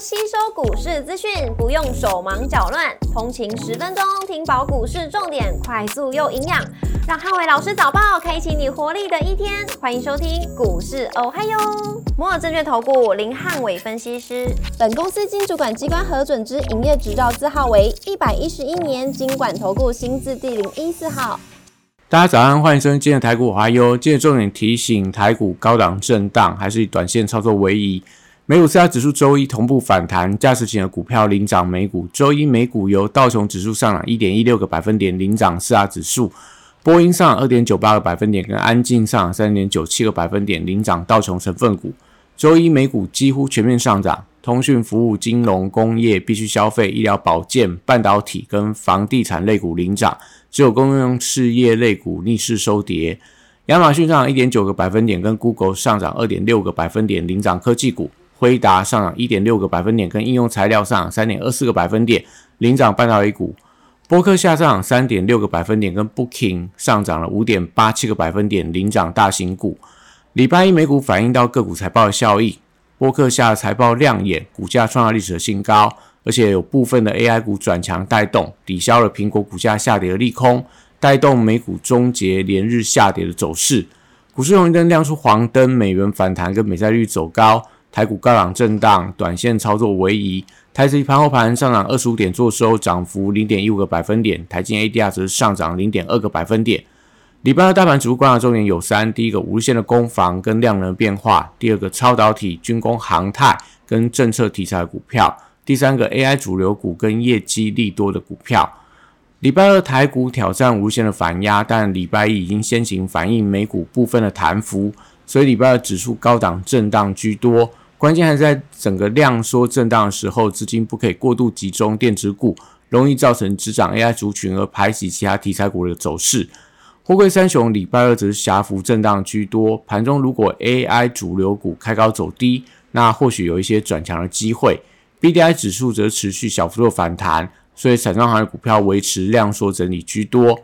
吸收股市资讯，不用手忙脚乱，通勤十分钟听饱股市重点，快速又营养，让汉伟老师早报开启你活力的一天。欢迎收听股市哦嗨哟，摩尔证券投顾林汉伟分析师，本公司经主管机关核准之营业执照字号为一百一十一年经管投顾新字第零一四号。大家早安，欢迎收听今天的台股华优。今日重点提醒，台股高档震荡，还是以短线操作为宜。美股四大指数周一同步反弹，驾驶型的股票领涨美股。周一美股由道琼指数上涨一点一六个百分点领涨四大指数，波音上涨二点九八个百分点，跟安进上涨三点九七个百分点领涨道琼成分股。周一美股几乎全面上涨，通讯服务、金融、工业、必需消费、医疗保健、半导体跟房地产类股领涨。只有公用事业类股逆势收跌，亚马逊上涨一点九个百分点，跟 Google 上涨二点六个百分点领涨科技股；辉达上涨一点六个百分点，跟应用材料上涨三点二四个百分点领涨半导体股；波克夏上涨三点六个百分点，跟 Booking 上涨了五点八七个百分点领涨大型股。礼拜一美股反映到个股财报的效益，波克夏财报亮眼，股价创下历史的新高。而且有部分的 AI 股转强带动，抵消了苹果股价下跌的利空，带动美股终结连日下跌的走势。股市红绿灯亮出黄灯，美元反弹跟美债率走高，台股高档震荡，短线操作为宜。台指盘后盘上涨二十五点，做收涨幅零点一五个百分点。台金 ADR 则上涨零点二个百分点。礼拜二大盘主观察重点有三：第一个无日线的攻防跟量能变化；第二个超导体、军工、航太跟政策题材股票。第三个 AI 主流股跟业绩利多的股票，礼拜二台股挑战无限的反压，但礼拜一已经先行反映美股部分的弹幅，所以礼拜二指数高档震荡居多。关键还是在整个量缩震荡的时候，资金不可以过度集中电子股，容易造成只涨 AI 族群而排挤其他题材股的走势。货柜三雄礼拜二则是狭幅震荡居多，盘中如果 AI 主流股开高走低，那或许有一些转强的机会。B D I 指数则持续小幅度反弹，所以产商行业股票维持量缩整理居多。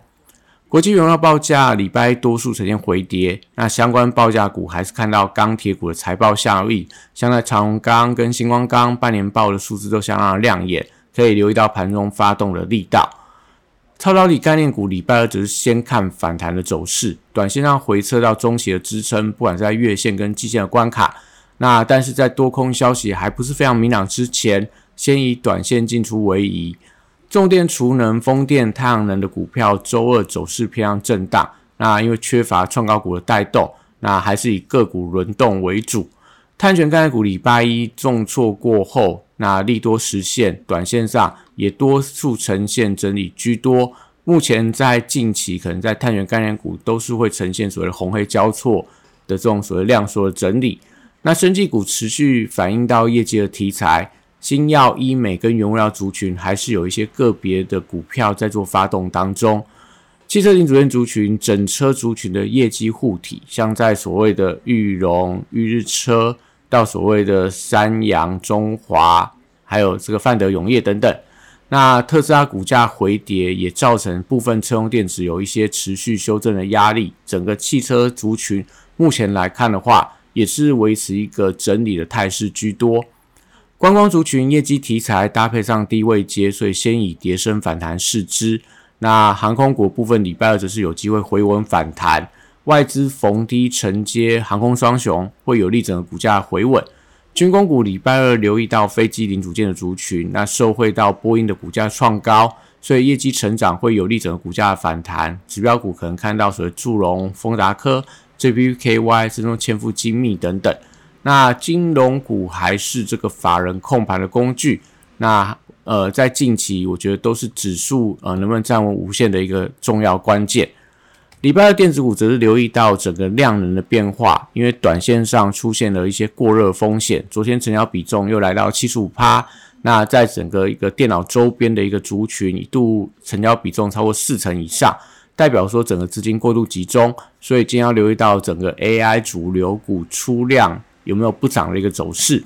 国际原料报价礼拜多数呈现回跌，那相关报价股还是看到钢铁股的财报效益，像在长虹钢跟星光钢半年报的数字都相当亮眼，可以留意到盘中发动的力道。超导体概念股礼拜二只是先看反弹的走势，短线上回撤到中期的支撑，不管在月线跟季线的关卡。那但是在多空消息还不是非常明朗之前，先以短线进出为宜。重电、储能、风电、太阳能的股票周二走势偏向震荡。那因为缺乏创高股的带动，那还是以个股轮动为主。碳权概念股礼拜一重挫过后，那利多实现，短线上也多数呈现整理居多。目前在近期可能在碳权概念股都是会呈现所谓的红黑交错的这种所谓量缩的整理。那生技股持续反映到业绩的题材，新药、医美跟原物料族群还是有一些个别的股票在做发动当中。汽车零组件族群、整车族群的业绩护体，像在所谓的裕隆、裕日车，到所谓的三洋、中华，还有这个范德永业等等。那特斯拉股价回跌，也造成部分车用电子有一些持续修正的压力。整个汽车族群目前来看的话，也是维持一个整理的态势居多，观光族群业绩题材搭配上低位接，所以先以跌升反弹试之。那航空股部分礼拜二则是有机会回稳反弹，外资逢低承接航空双雄，会有利整个股价回稳。军工股礼拜二留意到飞机零组件的族群，那受惠到波音的股价创高，所以业绩成长会有利整个股价的反弹。指标股可能看到所谓祝融、丰达科。JPKY 这种千富精密等等，那金融股还是这个法人控盘的工具。那呃，在近期我觉得都是指数呃能不能站稳无限的一个重要关键。礼拜二电子股则是留意到整个量能的变化，因为短线上出现了一些过热风险。昨天成交比重又来到七十五趴，那在整个一个电脑周边的一个族群一度成交比重超过四成以上。代表说整个资金过度集中，所以今天要留意到整个 AI 主流股出量有没有不涨的一个走势。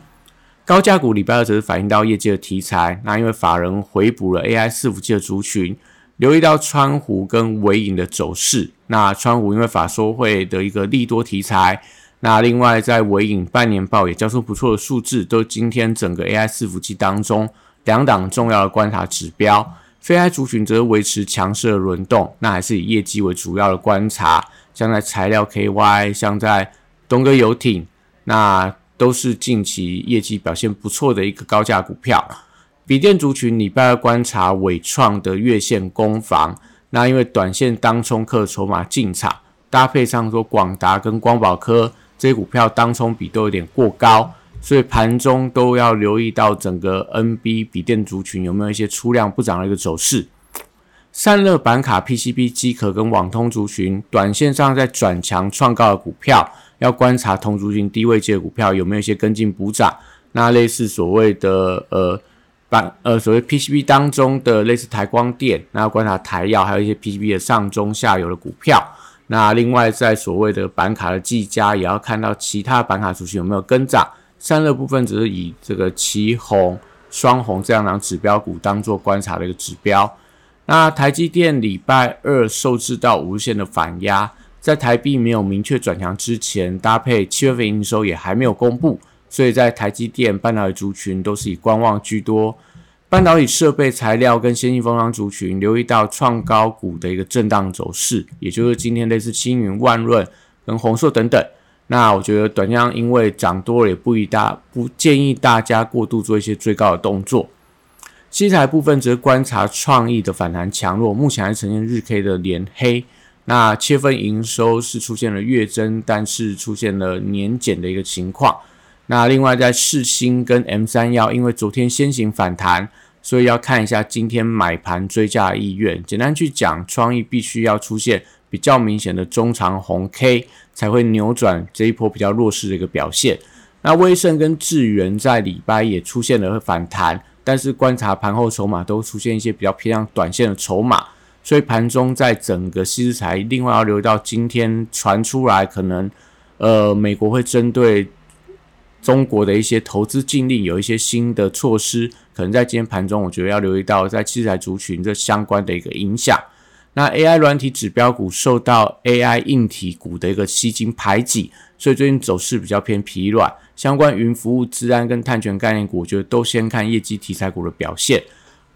高价股礼拜二则是反映到业绩的题材，那因为法人回补了 AI 伺服器的族群，留意到川湖跟尾影的走势。那川湖因为法说会的一个利多题材，那另外在尾影半年报也交出不错的数字，都今天整个 AI 伺服器当中两档重要的观察指标。非 AI 族群则维持强势的轮动，那还是以业绩为主要的观察，像在材料 KY，像在东哥游艇，那都是近期业绩表现不错的一个高价股票。笔电族群礼拜二观察伟创的月线攻防，那因为短线当冲客筹码进场，搭配上说广达跟光宝科这些股票当冲比都有点过高。所以盘中都要留意到整个 NB 笔电族群有没有一些出量不涨的一个走势。散热板卡、PCB 机壳跟网通族群，短线上在转强创高的股票，要观察同族群低位阶的股票有没有一些跟进补涨。那类似所谓的呃板呃所谓 PCB 当中的类似台光电，那要观察台药，还有一些 PCB 的上中下游的股票。那另外在所谓的板卡的技嘉，也要看到其他板卡族群有没有跟涨。散热部分只是以这个旗红、双红这样的指标股当做观察的一个指标。那台积电礼拜二受制到无限的反压，在台币没有明确转强之前，搭配七月份营收也还没有公布，所以在台积电半导体族群都是以观望居多。半导体设备材料跟先进封装族群留意到创高股的一个震荡走势，也就是今天类似青云、万润跟宏硕等等。那我觉得短量因为涨多了，也不宜大不建议大家过度做一些追高的动作。七材部分则观察创意的反弹强弱，目前还呈现日 K 的连黑。那切分营收是出现了月增，但是出现了年减的一个情况。那另外在世新跟 M 三幺，因为昨天先行反弹，所以要看一下今天买盘追加意愿。简单去讲，创意必须要出现。比较明显的中长红 K 才会扭转这一波比较弱势的一个表现。那威盛跟智源在礼拜也出现了反弹，但是观察盘后筹码都出现一些比较偏向短线的筹码，所以盘中在整个西资材，另外要留意到今天传出来可能呃美国会针对中国的一些投资禁令有一些新的措施，可能在今天盘中我觉得要留意到在器材族群这相关的一个影响。那 AI 软体指标股受到 AI 硬体股的一个吸金排挤，所以最近走势比较偏疲软。相关云服务、治安跟碳权概念股，我觉得都先看业绩题材股的表现。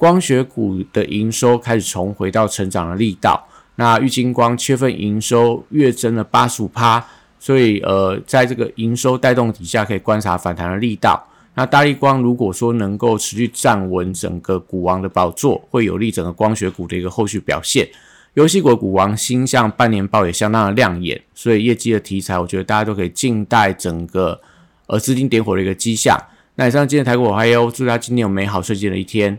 光学股的营收开始重回到成长的力道。那玉金光七月份营收月增了八十五趴，所以呃，在这个营收带动底下，可以观察反弹的力道。那大力光如果说能够持续站稳整个股王的宝座，会有利整个光学股的一个后续表现。游戏股股王星象半年报也相当的亮眼，所以业绩的题材，我觉得大家都可以静待整个呃资金点火的一个迹象。那以上今天台股我还有祝大家今天有美好顺境的一天。